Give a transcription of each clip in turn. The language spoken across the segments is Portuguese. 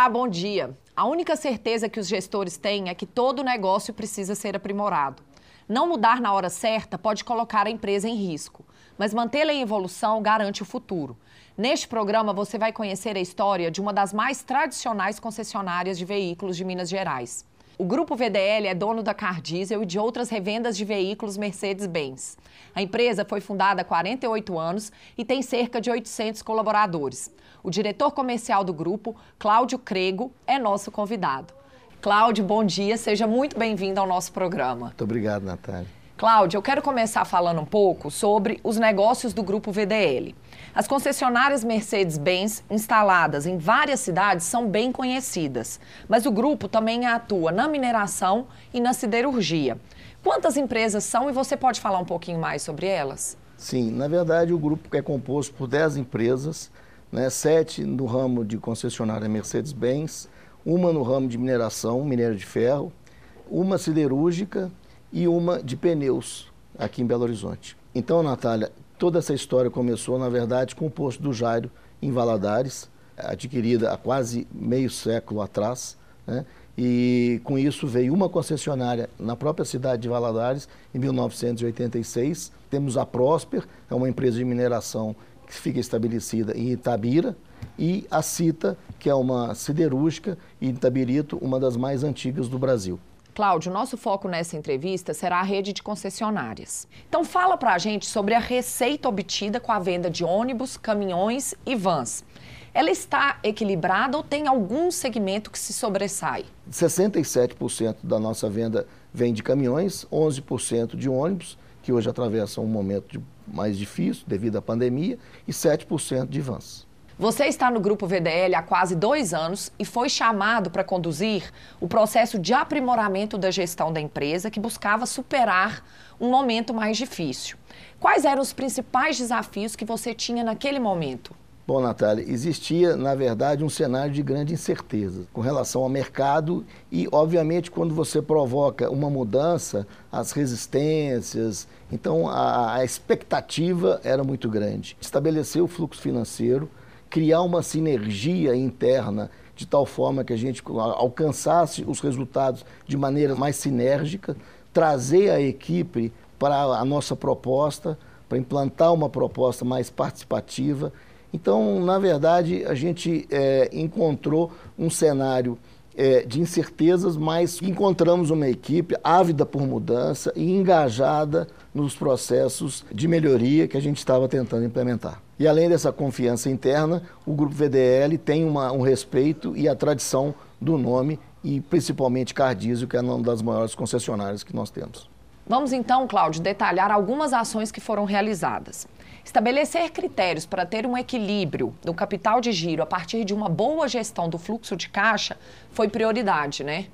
Olá, bom dia. A única certeza que os gestores têm é que todo negócio precisa ser aprimorado. Não mudar na hora certa pode colocar a empresa em risco, mas mantê-la em evolução garante o futuro. Neste programa, você vai conhecer a história de uma das mais tradicionais concessionárias de veículos de Minas Gerais. O grupo VDL é dono da Car Diesel e de outras revendas de veículos Mercedes-Benz. A empresa foi fundada há 48 anos e tem cerca de 800 colaboradores. O diretor comercial do grupo, Cláudio Crego, é nosso convidado. Cláudio, bom dia, seja muito bem-vindo ao nosso programa. Muito obrigado, Natália. Cláudio, eu quero começar falando um pouco sobre os negócios do grupo VDL. As concessionárias Mercedes-Benz instaladas em várias cidades são bem conhecidas, mas o grupo também atua na mineração e na siderurgia. Quantas empresas são e você pode falar um pouquinho mais sobre elas? Sim, na verdade o grupo é composto por 10 empresas, né, sete no ramo de concessionária Mercedes-Benz, uma no ramo de mineração, minério de ferro, uma siderúrgica e uma de pneus aqui em Belo Horizonte. Então, Natália, toda essa história começou, na verdade, com o posto do Jairo em Valadares, adquirida há quase meio século atrás, né? e com isso veio uma concessionária na própria cidade de Valadares em 1986. Temos a Prosper, é uma empresa de mineração que fica estabelecida em Itabira, e a Cita, que é uma siderúrgica, em Itabirito, uma das mais antigas do Brasil. Cláudio, nosso foco nessa entrevista será a rede de concessionárias. Então fala para a gente sobre a receita obtida com a venda de ônibus, caminhões e vans. Ela está equilibrada ou tem algum segmento que se sobressai? 67% da nossa venda vem de caminhões, 11% de ônibus, que hoje atravessam um momento mais difícil devido à pandemia, e 7% de vans. Você está no Grupo VDL há quase dois anos e foi chamado para conduzir o processo de aprimoramento da gestão da empresa que buscava superar um momento mais difícil. Quais eram os principais desafios que você tinha naquele momento? Bom, Natália, existia, na verdade, um cenário de grande incerteza com relação ao mercado e, obviamente, quando você provoca uma mudança, as resistências, então a, a expectativa era muito grande. Estabelecer o fluxo financeiro, criar uma sinergia interna de tal forma que a gente alcançasse os resultados de maneira mais sinérgica, trazer a equipe para a nossa proposta, para implantar uma proposta mais participativa. Então, na verdade, a gente é, encontrou um cenário é, de incertezas, mas encontramos uma equipe ávida por mudança e engajada nos processos de melhoria que a gente estava tentando implementar. E além dessa confiança interna, o Grupo VDL tem uma, um respeito e a tradição do nome e principalmente Cardísio, que é uma das maiores concessionárias que nós temos. Vamos então, Cláudio, detalhar algumas ações que foram realizadas. Estabelecer critérios para ter um equilíbrio do capital de giro a partir de uma boa gestão do fluxo de caixa foi prioridade, né?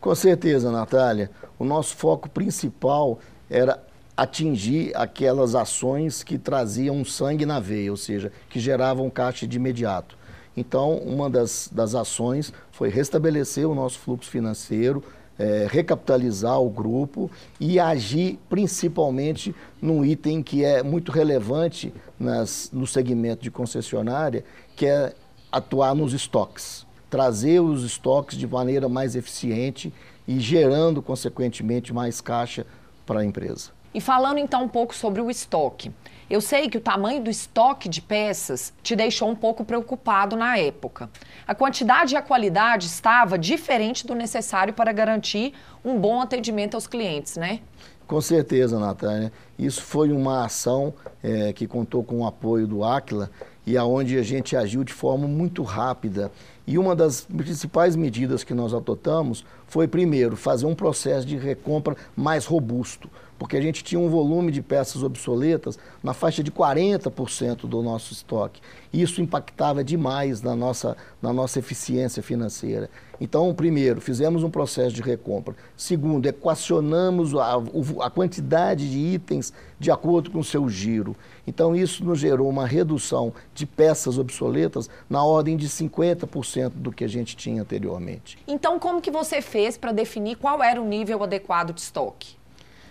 Com certeza, Natália. O nosso foco principal era atingir aquelas ações que traziam sangue na veia, ou seja, que geravam caixa de imediato. Então, uma das, das ações foi restabelecer o nosso fluxo financeiro, é, recapitalizar o grupo e agir principalmente num item que é muito relevante nas, no segmento de concessionária, que é atuar nos estoques. Trazer os estoques de maneira mais eficiente e gerando, consequentemente, mais caixa para a empresa. E falando então um pouco sobre o estoque. Eu sei que o tamanho do estoque de peças te deixou um pouco preocupado na época. A quantidade e a qualidade estava diferente do necessário para garantir um bom atendimento aos clientes, né? Com certeza, Natália. Isso foi uma ação é, que contou com o apoio do Aquila e aonde a gente agiu de forma muito rápida. E uma das principais medidas que nós adotamos foi, primeiro, fazer um processo de recompra mais robusto porque a gente tinha um volume de peças obsoletas na faixa de 40% do nosso estoque. Isso impactava demais na nossa, na nossa eficiência financeira. Então, primeiro, fizemos um processo de recompra. Segundo, equacionamos a, a quantidade de itens de acordo com o seu giro. Então, isso nos gerou uma redução de peças obsoletas na ordem de 50% do que a gente tinha anteriormente. Então, como que você fez para definir qual era o nível adequado de estoque?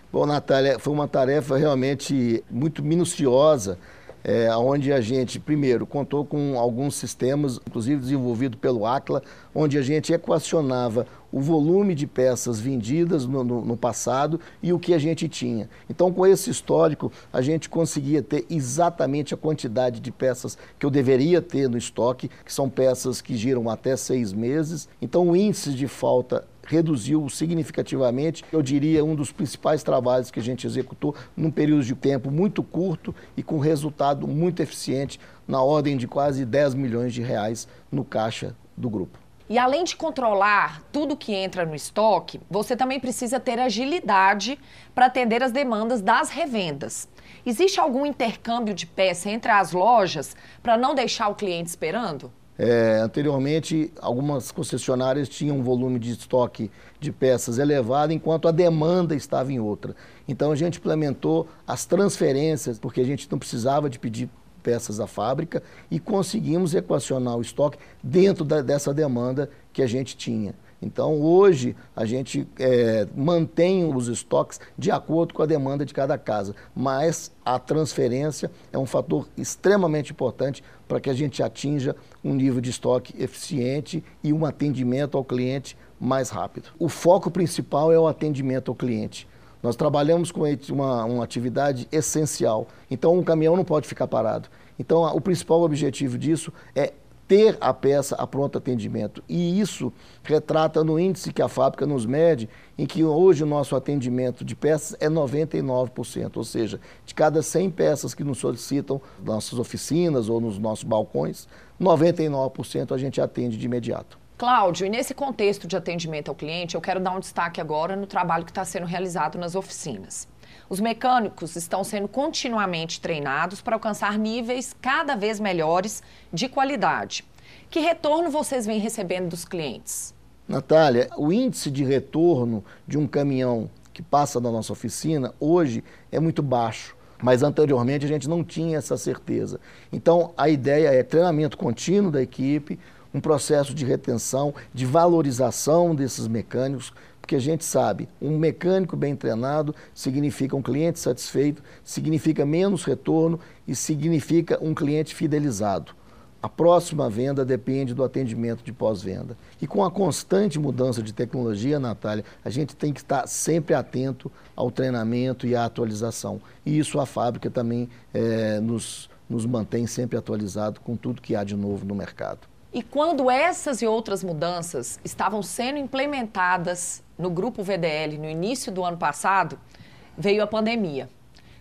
Bom, Natália, foi uma tarefa realmente muito minuciosa, é, onde a gente, primeiro, contou com alguns sistemas, inclusive desenvolvido pelo ACLA, onde a gente equacionava o volume de peças vendidas no, no, no, passado e o que a gente tinha. Então, com esse histórico, a gente conseguia ter exatamente a quantidade de peças que eu deveria ter no estoque, que são peças que giram até seis meses. Então, o índice de falta reduziu significativamente. Eu diria um dos principais trabalhos que a gente executou num período de tempo muito curto e com resultado muito eficiente, na ordem de quase 10 milhões de reais no caixa do grupo. E além de controlar tudo que entra no estoque, você também precisa ter agilidade para atender as demandas das revendas. Existe algum intercâmbio de peça entre as lojas para não deixar o cliente esperando? É, anteriormente, algumas concessionárias tinham um volume de estoque de peças elevado, enquanto a demanda estava em outra. Então, a gente implementou as transferências, porque a gente não precisava de pedir peças à fábrica e conseguimos equacionar o estoque dentro da, dessa demanda que a gente tinha. Então, hoje, a gente é, mantém os estoques de acordo com a demanda de cada casa, mas a transferência é um fator extremamente importante para que a gente atinja um nível de estoque eficiente e um atendimento ao cliente mais rápido. O foco principal é o atendimento ao cliente. Nós trabalhamos com uma, uma atividade essencial, então um caminhão não pode ficar parado. Então, o principal objetivo disso é ter a peça a pronto atendimento. E isso retrata no índice que a fábrica nos mede, em que hoje o nosso atendimento de peças é 99%, ou seja, de cada 100 peças que nos solicitam nossas oficinas ou nos nossos balcões, 99% a gente atende de imediato. Cláudio, e nesse contexto de atendimento ao cliente, eu quero dar um destaque agora no trabalho que está sendo realizado nas oficinas. Os mecânicos estão sendo continuamente treinados para alcançar níveis cada vez melhores de qualidade. Que retorno vocês vêm recebendo dos clientes? Natália, o índice de retorno de um caminhão que passa da nossa oficina hoje é muito baixo. Mas anteriormente a gente não tinha essa certeza. Então a ideia é treinamento contínuo da equipe, um processo de retenção, de valorização desses mecânicos, porque a gente sabe, um mecânico bem treinado significa um cliente satisfeito, significa menos retorno e significa um cliente fidelizado. A próxima venda depende do atendimento de pós-venda. E com a constante mudança de tecnologia, Natália, a gente tem que estar sempre atento ao treinamento e à atualização. E isso a fábrica também é, nos, nos mantém sempre atualizado com tudo que há de novo no mercado. E quando essas e outras mudanças estavam sendo implementadas no grupo VDL no início do ano passado, veio a pandemia.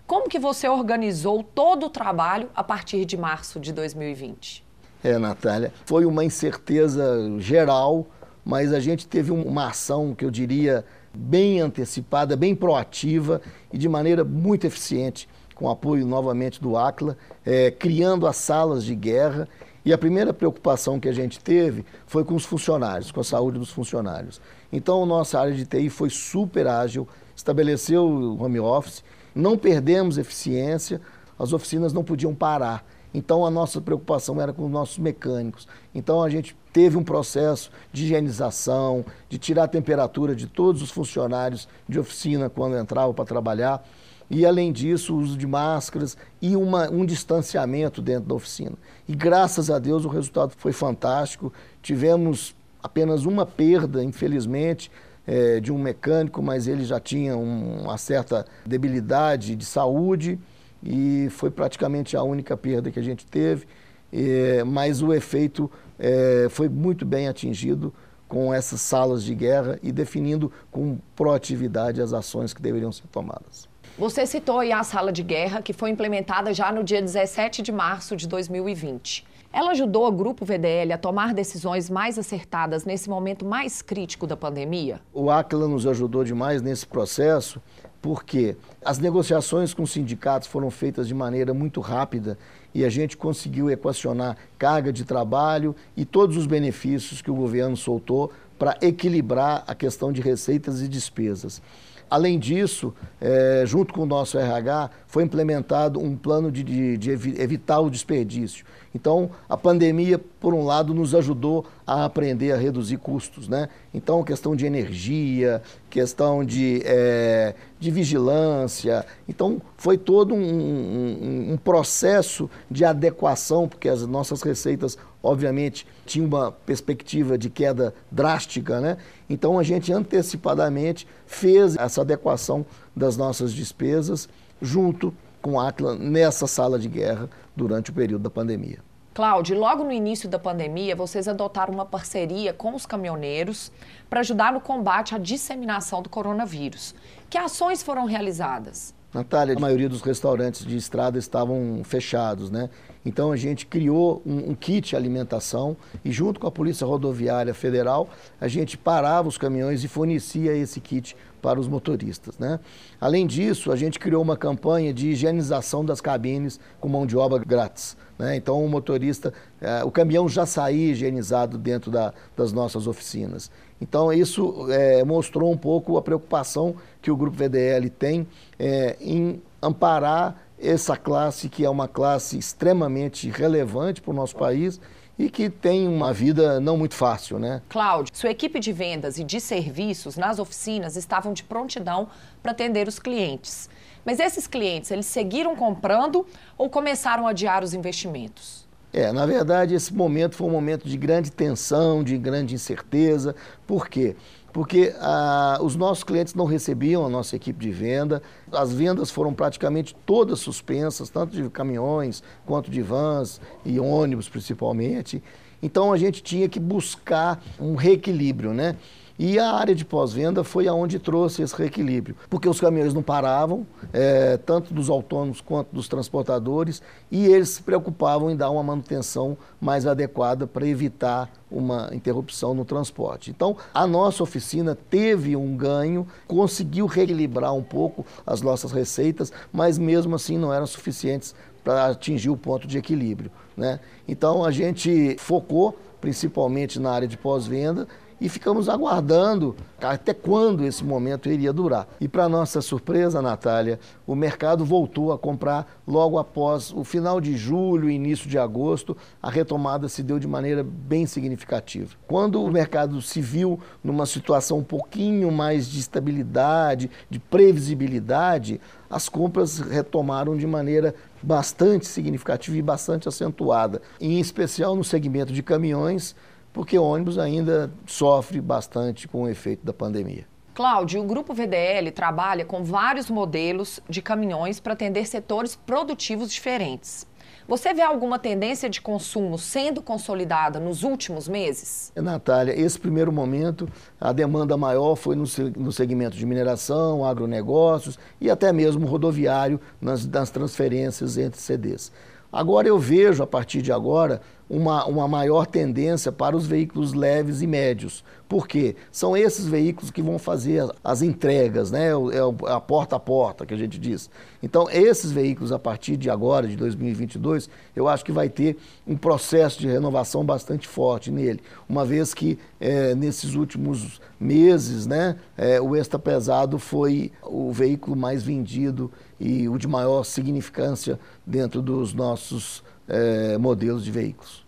Como que você organizou todo o trabalho a partir de março de 2020? É, Natália, foi uma incerteza geral, mas a gente teve uma ação que eu diria bem antecipada, bem proativa e de maneira muito eficiente, com apoio novamente do ACLA, é, criando as salas de guerra e a primeira preocupação que a gente teve foi com os funcionários, com a saúde dos funcionários. Então, nossa área de TI foi super ágil, estabeleceu o home office, não perdemos eficiência, as oficinas não podiam parar. Então, a nossa preocupação era com os nossos mecânicos. Então, a gente teve um processo de higienização, de tirar a temperatura de todos os funcionários de oficina quando entravam para trabalhar e, além disso, o uso de máscaras e uma, um distanciamento dentro da oficina. E, graças a Deus, o resultado foi fantástico. Tivemos apenas uma perda, infelizmente, é, de um mecânico, mas ele já tinha um, uma certa debilidade de saúde e foi praticamente a única perda que a gente teve. É, mas o efeito é, foi muito bem atingido com essas salas de guerra e definindo com proatividade as ações que deveriam ser tomadas. Você citou aí a sala de guerra, que foi implementada já no dia 17 de março de 2020. Ela ajudou o Grupo VDL a tomar decisões mais acertadas nesse momento mais crítico da pandemia? O ACLA nos ajudou demais nesse processo, porque as negociações com os sindicatos foram feitas de maneira muito rápida e a gente conseguiu equacionar carga de trabalho e todos os benefícios que o governo soltou para equilibrar a questão de receitas e despesas. Além disso, é, junto com o nosso RH, foi implementado um plano de, de, de, evitar o desperdício. Então, a pandemia, por um lado, nos ajudou a aprender a reduzir custos, né? Então, questão de energia, questão de, é, de vigilância. Então, foi todo um, um, um processo de adequação, porque as nossas receitas, obviamente, tinham uma perspectiva de queda drástica, né? Então, a gente antecipadamente fez essa adequação das nossas despesas junto com a Atlas nessa sala de guerra durante o período da pandemia. Cláudio, logo no início da pandemia, vocês adotaram uma parceria com os caminhoneiros para ajudar no combate à disseminação do coronavírus. Que ações foram realizadas? Natália, a maioria dos restaurantes de estrada estavam fechados, né? Então a gente criou um, um, kit alimentação e junto com a Polícia Rodoviária Federal, a gente parava os caminhões e fornecia esse kit para os motoristas. Né? Além disso, a gente criou uma campanha de higienização das cabines com mão de obra grátis. Né? Então, o motorista, eh, o caminhão já saía higienizado dentro da, das nossas oficinas. Então, isso eh, mostrou um pouco a preocupação que o Grupo VDL tem eh, em amparar essa classe, que é uma classe extremamente relevante para o nosso país e que tem uma vida não muito fácil, né? Cláudio, sua equipe de vendas e de serviços nas oficinas estavam de prontidão para atender os clientes. Mas esses clientes, eles seguiram comprando ou começaram a adiar os investimentos? É, na verdade, esse momento foi um momento de grande tensão, de grande incerteza. Por quê? porque ah, os nossos clientes não recebiam a nossa equipe de venda, as vendas foram praticamente todas suspensas, tanto de caminhões quanto de vans e ônibus principalmente. Então a gente tinha que buscar um reequilíbrio, né? E a área de pós-venda foi aonde trouxe esse reequilíbrio, porque os caminhões não paravam, é, tanto dos autônomos quanto dos transportadores, e eles se preocupavam em dar uma manutenção mais adequada para evitar uma interrupção no transporte. Então, a nossa oficina teve um ganho, conseguiu reequilibrar um pouco as nossas receitas, mas mesmo assim não eram suficientes para atingir o ponto de equilíbrio. Né? Então, a gente focou principalmente na área de pós-venda e ficamos aguardando até quando esse momento iria durar. E para nossa surpresa, Natália, o mercado voltou a comprar logo após o final de julho, início de agosto, a retomada se deu de maneira bem significativa. Quando o mercado se viu numa situação um pouquinho mais de estabilidade, de previsibilidade, as compras retomaram de maneira bastante significativa e bastante acentuada, em especial no segmento de caminhões porque o ônibus ainda sofre bastante com o efeito da pandemia. Cláudio, o Grupo VDL trabalha com vários modelos de caminhões para atender setores produtivos diferentes. Você vê alguma tendência de consumo sendo consolidada nos últimos meses? Natália, esse primeiro momento, a demanda maior foi no, segmento de mineração, agronegócios e até mesmo rodoviário nas, nas transferências entre CDs. Agora eu vejo, a partir de agora, uma, uma maior tendência para os veículos leves e médios. Por quê? São esses veículos que vão fazer as entregas, né? É a porta a porta que a gente diz. Então, esses veículos, a partir de agora, de 2022, eu acho que vai ter um processo de renovação bastante forte nele, uma vez que é, nesses últimos meses, né, é, o extra pesado foi o veículo mais vendido e o de maior significância dentro dos nossos é, modelos de veículos.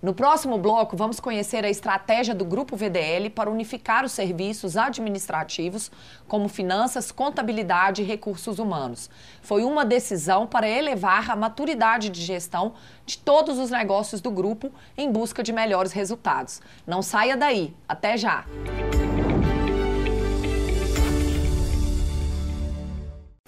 No próximo bloco, vamos conhecer a estratégia do Grupo VDL para unificar os serviços administrativos, como finanças, contabilidade e recursos humanos. Foi uma decisão para elevar a maturidade de gestão de todos os negócios do grupo em busca de melhores resultados. Não saia daí. Até já!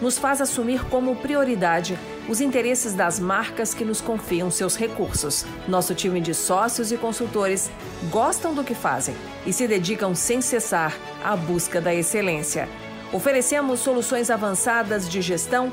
nos faz assumir como prioridade os interesses das marcas que nos confiam seus recursos. Nosso time de sócios e consultores gostam do que fazem e se dedicam sem cessar à busca da excelência. Oferecemos soluções avançadas de gestão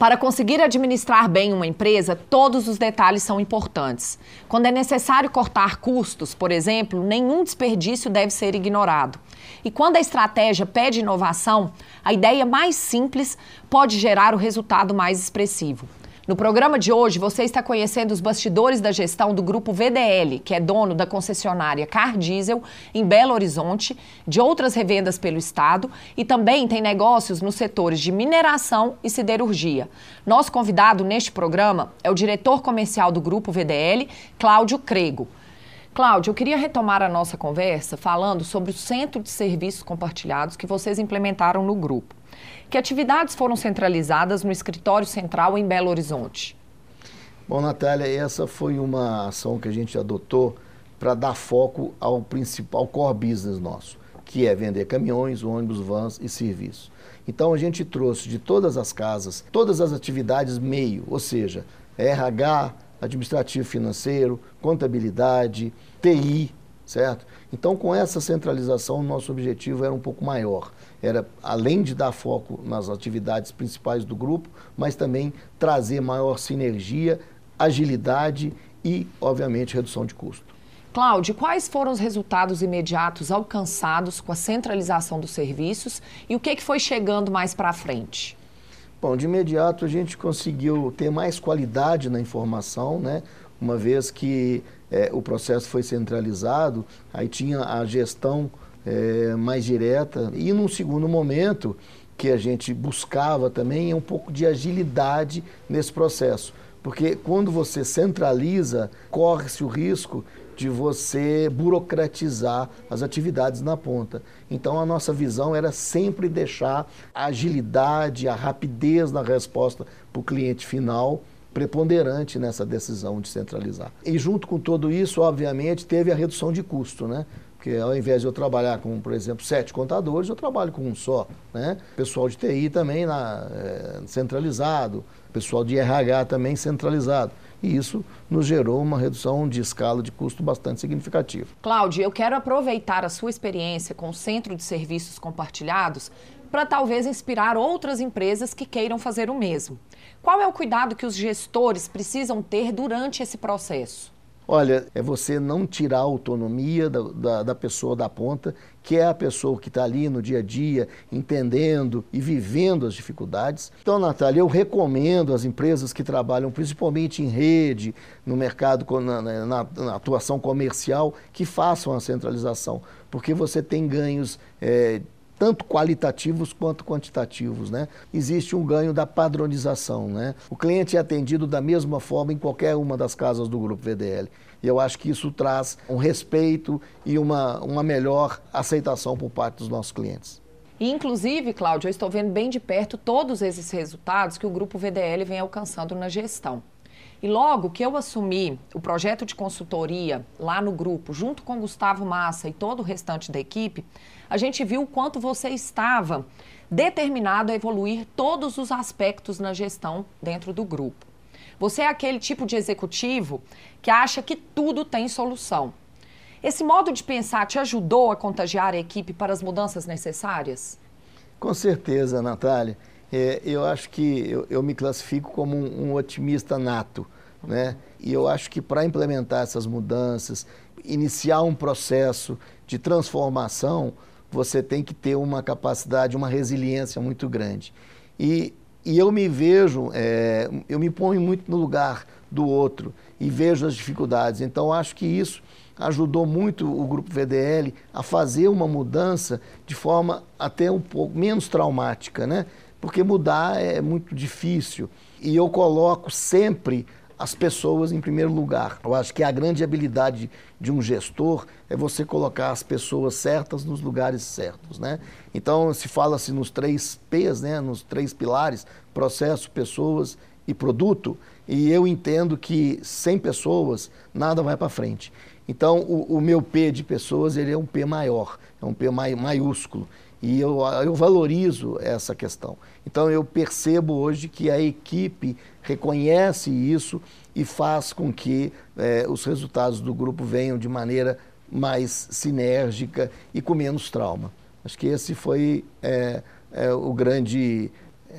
Para conseguir administrar bem uma empresa, todos os detalhes são importantes. Quando é necessário cortar custos, por exemplo, nenhum desperdício deve ser ignorado. E quando a estratégia pede inovação, a ideia mais simples pode gerar o resultado mais expressivo. No programa de hoje, você está conhecendo os bastidores da gestão do grupo VDL, que é dono da concessionária Car Diesel em Belo Horizonte, de outras revendas pelo estado e também tem negócios nos setores de mineração e siderurgia. Nosso convidado neste programa é o diretor comercial do grupo VDL, Cláudio Crego. Cláudio, eu queria retomar a nossa conversa falando sobre o Centro de Serviços Compartilhados que vocês implementaram no grupo. Que atividades foram centralizadas no escritório central em Belo Horizonte? Bom, Natália, essa foi uma ação que a gente adotou para dar foco ao principal core business nosso, que é vender caminhões, ônibus, vans e serviços. Então a gente trouxe de todas as casas, todas as atividades meio, ou seja, RH, administrativo financeiro, contabilidade, TI, certo? Então, com essa centralização, o nosso objetivo era um pouco maior. Era, além de dar foco nas atividades principais do grupo, mas também trazer maior sinergia, agilidade e, obviamente, redução de custo. Cláudio, quais foram os resultados imediatos alcançados com a centralização dos serviços e o que, que foi chegando mais para frente? Bom, de imediato a gente conseguiu ter mais qualidade na informação, né? uma vez que é, o processo foi centralizado, aí tinha a gestão é, mais direta. E num segundo momento, que a gente buscava também, é um pouco de agilidade nesse processo. Porque quando você centraliza, corre-se o risco de você burocratizar as atividades na ponta. Então a nossa visão era sempre deixar a agilidade, a rapidez na resposta para o cliente final preponderante nessa decisão de centralizar. E junto com tudo isso, obviamente, teve a redução de custo, né? Porque ao invés de eu trabalhar com, por exemplo, sete contadores, eu trabalho com um só. Né? Pessoal de TI também na, é, centralizado, pessoal de RH também centralizado. E isso nos gerou uma redução de escala de custo bastante significativa. Cláudio, eu quero aproveitar a sua experiência com o Centro de Serviços Compartilhados para talvez inspirar outras empresas que queiram fazer o mesmo. Qual é o cuidado que os gestores precisam ter durante esse processo? Olha, é você não tirar a autonomia da, da, da pessoa da ponta, que é a pessoa que está ali no dia a dia, entendendo e vivendo as dificuldades. Então, Natália, eu recomendo às empresas que trabalham principalmente em rede, no mercado, na, na, na atuação comercial, que façam a centralização, porque você tem ganhos. É, tanto qualitativos quanto quantitativos. Né? Existe um ganho da padronização. Né? O cliente é atendido da mesma forma em qualquer uma das casas do Grupo VDL. E eu acho que isso traz um respeito e uma, uma melhor aceitação por parte dos nossos clientes. Inclusive, Cláudio, eu estou vendo bem de perto todos esses resultados que o Grupo VDL vem alcançando na gestão. E logo que eu assumi o projeto de consultoria lá no grupo, junto com Gustavo Massa e todo o restante da equipe, a gente viu o quanto você estava determinado a evoluir todos os aspectos na gestão dentro do grupo. Você é aquele tipo de executivo que acha que tudo tem solução. Esse modo de pensar te ajudou a contagiar a equipe para as mudanças necessárias? Com certeza, Natália. É, eu acho que eu, eu me classifico como um, um, otimista nato, né? E eu acho que para implementar essas mudanças, iniciar um processo de transformação, você tem que ter uma capacidade, uma resiliência muito grande. E, e eu me vejo, é, eu me ponho muito no lugar do outro e vejo as dificuldades. Então, acho que isso ajudou muito o Grupo VDL a fazer uma mudança de forma até um pouco menos traumática, né? porque mudar é muito difícil. E eu coloco sempre as pessoas em primeiro lugar. Eu acho que a grande habilidade de um gestor é você colocar as pessoas certas nos lugares certos, né? Então se fala-se nos três P's, né? Nos três pilares: processo, pessoas e produto, e eu entendo que sem pessoas nada vai para frente. Então, o, o, meu P de pessoas ele é um P maior, é um P maiúsculo. E eu, eu valorizo essa questão. Então, eu percebo hoje que a equipe reconhece isso e faz com que é, os resultados do grupo venham de maneira mais sinérgica e com menos trauma. Acho que esse foi é, é, o grande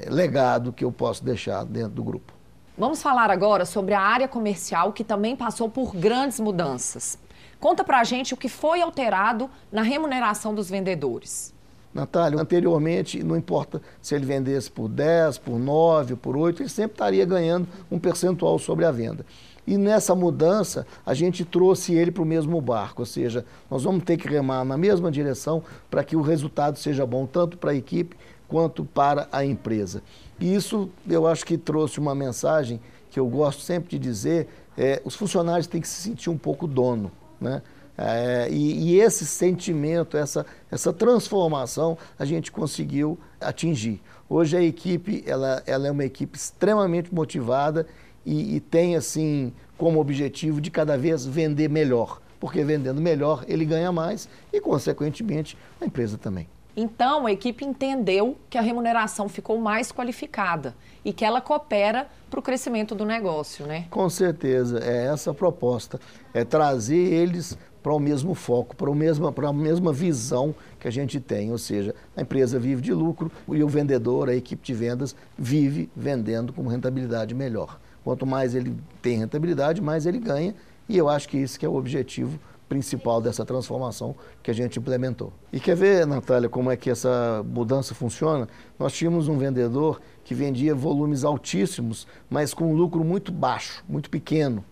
legado que eu posso deixar dentro do grupo. Vamos falar agora sobre a área comercial que também passou por grandes mudanças. Conta pra gente o que foi alterado na remuneração dos vendedores. Natália, anteriormente, não importa se ele vendesse por 10, por 9, por 8, ele sempre estaria ganhando um percentual sobre a venda. E nessa mudança, a gente trouxe ele para o mesmo barco, ou seja, nós vamos ter que remar na mesma direção para que o resultado seja bom, tanto para a equipe quanto para a empresa. E isso eu acho que trouxe uma mensagem que eu gosto sempre de dizer: é, os funcionários têm que se sentir um pouco dono. Né? É, e, e, esse sentimento, essa, essa transformação, a gente conseguiu atingir. Hoje a equipe ela, ela é uma equipe extremamente motivada e, e tem assim como objetivo de cada vez vender melhor, porque vendendo melhor ele ganha mais e, consequentemente, a empresa também. Então, a equipe entendeu que a remuneração ficou mais qualificada e que ela coopera para o crescimento do negócio, né? Com certeza, é essa a proposta, é trazer eles para o mesmo foco, para, o mesmo, para a mesma visão que a gente tem, ou seja, a empresa vive de lucro e o vendedor, a equipe de vendas, vive vendendo com rentabilidade melhor. Quanto mais ele tem rentabilidade, mais ele ganha, e eu acho que isso que é o objetivo principal dessa transformação que a gente implementou. E quer ver, Natália, como é que essa mudança funciona? Nós tínhamos um vendedor que vendia volumes altíssimos, mas com um lucro muito baixo, muito pequeno.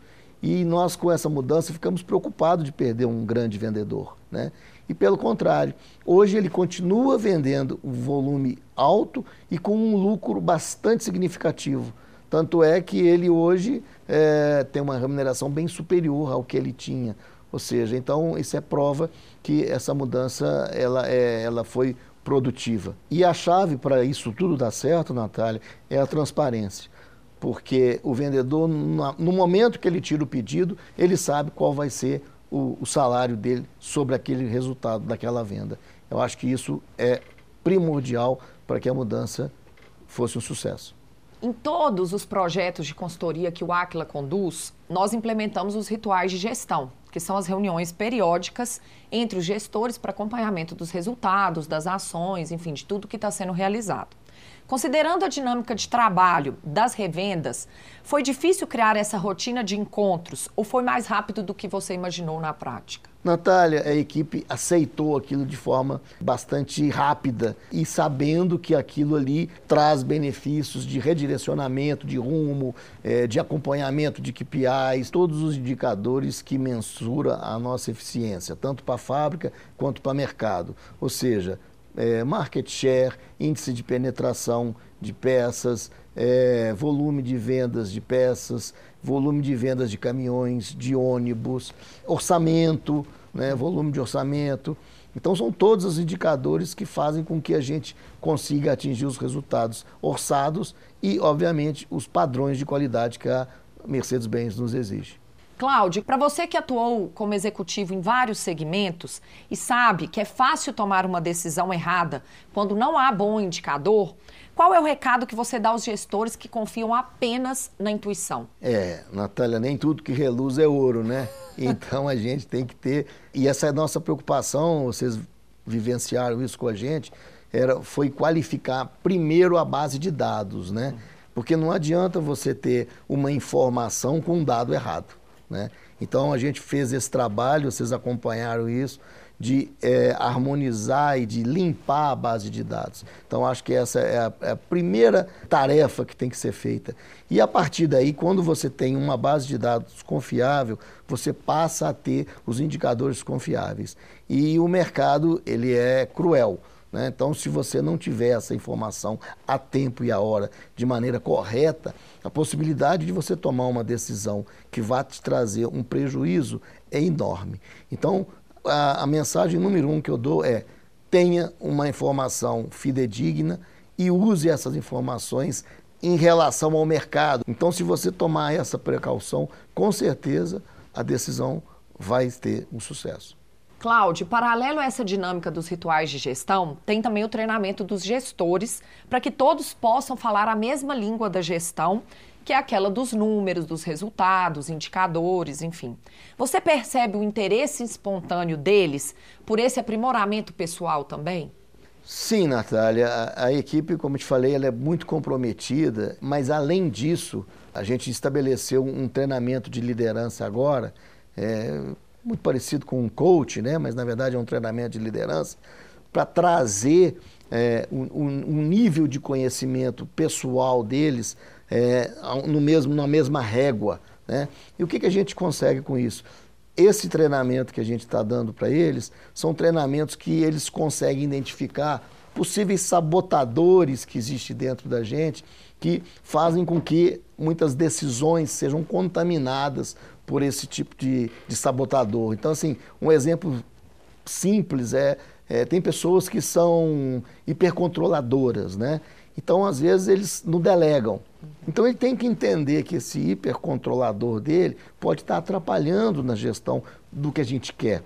E nós, com essa mudança, ficamos preocupados de perder um grande vendedor. Né? E pelo contrário, hoje ele continua vendendo um volume alto e com um lucro bastante significativo. Tanto é que ele hoje é, tem uma remuneração bem superior ao que ele tinha. Ou seja, então isso é prova que essa mudança ela, é, ela foi produtiva. E a chave para isso tudo dar certo, Natália, é a transparência. Porque o vendedor, no momento que ele tira o pedido, ele sabe qual vai ser o, o salário dele sobre aquele resultado daquela venda. Eu acho que isso é primordial para que a mudança fosse um sucesso. Em todos os projetos de consultoria que o Aquila conduz, nós implementamos os rituais de gestão, que são as reuniões periódicas entre os gestores para acompanhamento dos resultados, das ações, enfim, de tudo que está sendo realizado. Considerando a dinâmica de trabalho das revendas, foi difícil criar essa rotina de encontros ou foi mais rápido do que você imaginou na prática? Natália, a equipe aceitou aquilo de forma bastante rápida e sabendo que aquilo ali traz benefícios de redirecionamento, de rumo, é, de acompanhamento de KPIs, todos os indicadores que mensura a nossa eficiência, tanto para a fábrica quanto para o mercado. Ou seja, é, market share, índice de penetração de peças, é, volume de vendas de peças, volume de vendas de caminhões, de ônibus, orçamento, né, volume de orçamento. Então, são todos os indicadores que fazem com que a gente consiga atingir os resultados orçados e, obviamente, os padrões de qualidade que a Mercedes-Benz nos exige. Cláudio, para você que atuou como executivo em vários segmentos e sabe que é fácil tomar uma decisão errada quando não há bom indicador, qual é o recado que você dá aos gestores que confiam apenas na intuição? É, Natália, nem tudo que reluz é ouro, né? Então a gente tem que ter. E essa é a nossa preocupação, vocês vivenciaram isso com a gente, era, foi qualificar primeiro a base de dados, né? Porque não adianta você ter uma informação com um dado errado. Né? Então a gente fez esse trabalho, vocês acompanharam isso, de é, harmonizar e de limpar a base de dados. Então acho que essa é a, é a, primeira tarefa que tem que ser feita. E a partir daí, quando você tem uma base de dados confiável, você passa a ter os indicadores confiáveis. E o mercado ele é cruel. Né? Então, se você não tiver essa informação a tempo e a hora, de maneira correta, a possibilidade de você tomar uma decisão que vá te trazer um prejuízo é enorme. Então, a, a mensagem número um que eu dou é: tenha uma informação fidedigna e use essas informações em relação ao mercado. Então, se você tomar essa precaução, com certeza a decisão vai ter um sucesso. Cláudio, paralelo a essa dinâmica dos rituais de gestão, tem também o treinamento dos gestores para que todos possam falar a mesma língua da gestão, que é aquela dos números, dos resultados, indicadores, enfim. Você percebe o interesse espontâneo deles por esse aprimoramento pessoal também? Sim, Natália. A, a, equipe, como te falei, ela é muito comprometida, mas além disso, a gente estabeleceu um treinamento de liderança agora, é, muito parecido com um coach, né? mas na verdade é um treinamento de liderança, para trazer é, um, um, nível de conhecimento pessoal deles é, no mesmo, na mesma régua. Né? E o que, que a gente consegue com isso? Esse treinamento que a gente está dando para eles são treinamentos que eles conseguem identificar possíveis sabotadores que existem dentro da gente que fazem com que muitas decisões sejam contaminadas por esse tipo de, de sabotador. Então, assim, um exemplo simples é, é, tem pessoas que são hipercontroladoras, né? Então, às vezes, eles não delegam. Então, ele tem que entender que esse hipercontrolador dele pode estar atrapalhando na gestão do que a gente quer.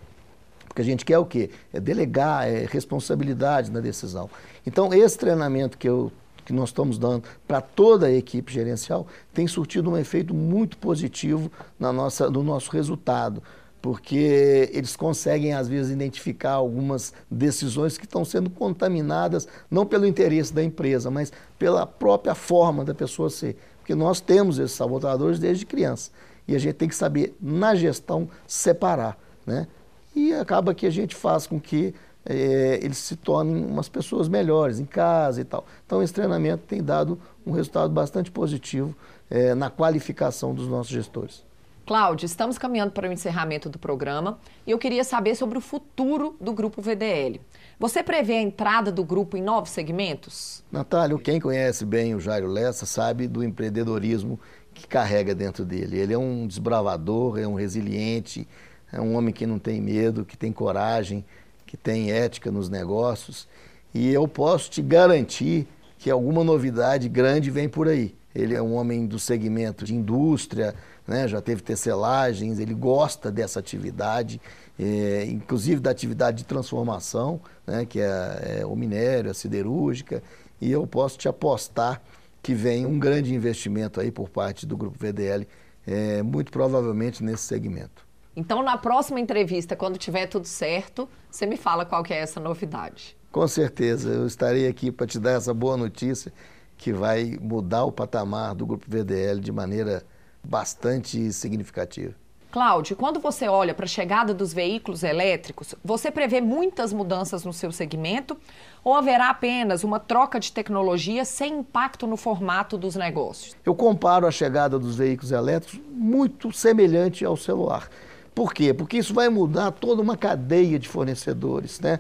Porque a gente quer o quê? É delegar, é responsabilidade na decisão. Então, esse treinamento que eu que nós estamos dando para toda a equipe gerencial tem surtido um efeito muito positivo na nossa, no nosso resultado, porque eles conseguem, às vezes, identificar algumas decisões que estão sendo contaminadas não pelo interesse da empresa, mas pela própria forma da pessoa ser. Porque nós temos esses sabotadores desde criança. E a gente tem que saber, na gestão, separar. Né? E acaba que a gente faz com que é, eles se tornem umas pessoas melhores em casa e tal. Então, esse treinamento tem dado um resultado bastante positivo é, na qualificação dos nossos gestores. Cláudio, estamos caminhando para o encerramento do programa e eu queria saber sobre o futuro do Grupo VDL. Você prevê a entrada do grupo em novos segmentos? Natália, quem conhece bem o Jairo Lessa sabe do empreendedorismo que carrega dentro dele. Ele é um desbravador, é um resiliente, é um homem que não tem medo, que tem coragem, que tem ética nos negócios. E eu posso te garantir que alguma novidade grande vem por aí. Ele é um homem do segmento de indústria, né? já teve tecelagens, ele gosta dessa atividade, é, inclusive da atividade de transformação, né? que é, é o minério, a siderúrgica, e eu posso te apostar que vem um grande investimento aí por parte do Grupo VDL, é, muito provavelmente nesse segmento. Então, na próxima entrevista, quando tiver tudo certo, você me fala qual que é essa novidade. Com certeza, eu estarei aqui para te dar essa boa notícia que vai mudar o patamar do Grupo VDL de maneira bastante significativa. Cláudio, quando você olha para a chegada dos veículos elétricos, você prevê muitas mudanças no seu segmento ou haverá apenas uma troca de tecnologia sem impacto no formato dos negócios? Eu comparo a chegada dos veículos elétricos muito semelhante ao celular. Por quê? Porque isso vai mudar toda uma cadeia de fornecedores, né?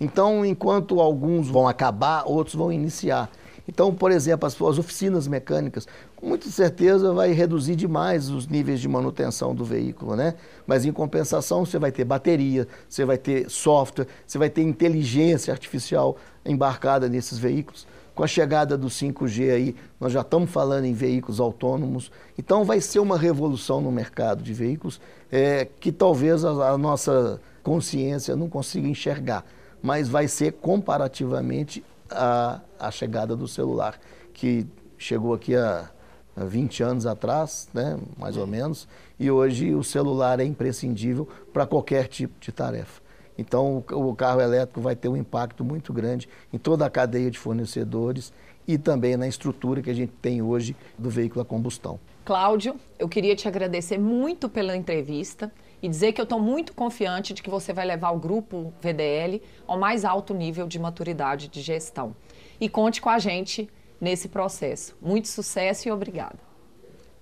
Então, enquanto alguns vão acabar, outros vão iniciar. Então, por exemplo, as, as oficinas mecânicas, com muita certeza vai reduzir demais os níveis de manutenção do veículo, né? Mas em compensação, você vai ter bateria, você vai ter software, você vai ter inteligência artificial embarcada nesses veículos. Com a chegada do 5G aí, nós já estamos falando em veículos autônomos. Então vai ser uma revolução no mercado de veículos é, que talvez a, a nossa consciência não consiga enxergar, mas vai ser comparativamente a, a chegada do celular, que chegou aqui há, há 20 anos atrás, né, mais ou menos, e hoje o celular é imprescindível para qualquer tipo de tarefa. Então, o carro elétrico vai ter um impacto muito grande em toda a cadeia de fornecedores e também na estrutura que a gente tem hoje do veículo a combustão. Cláudio, eu queria te agradecer muito pela entrevista e dizer que eu estou muito confiante de que você vai levar o grupo VDL ao mais alto nível de maturidade de gestão. E conte com a gente nesse processo. Muito sucesso e obrigada.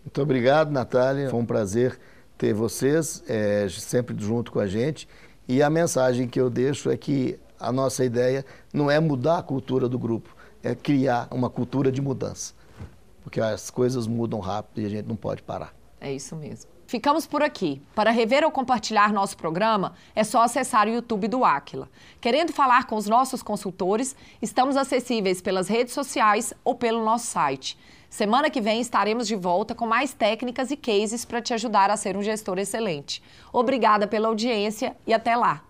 Muito obrigado, Natália. Foi um prazer ter vocês é, sempre junto com a gente. E a mensagem que eu deixo é que a nossa ideia não é mudar a cultura do grupo, é criar uma cultura de mudança. Porque as coisas mudam rápido e a gente não pode parar. É isso mesmo. Ficamos por aqui. Para rever ou compartilhar nosso programa, é só acessar o YouTube do Aquila. Querendo falar com os nossos consultores, estamos acessíveis pelas redes sociais ou pelo nosso site. Semana que vem estaremos de volta com mais técnicas e cases para te ajudar a ser um gestor excelente. Obrigada pela audiência e até lá!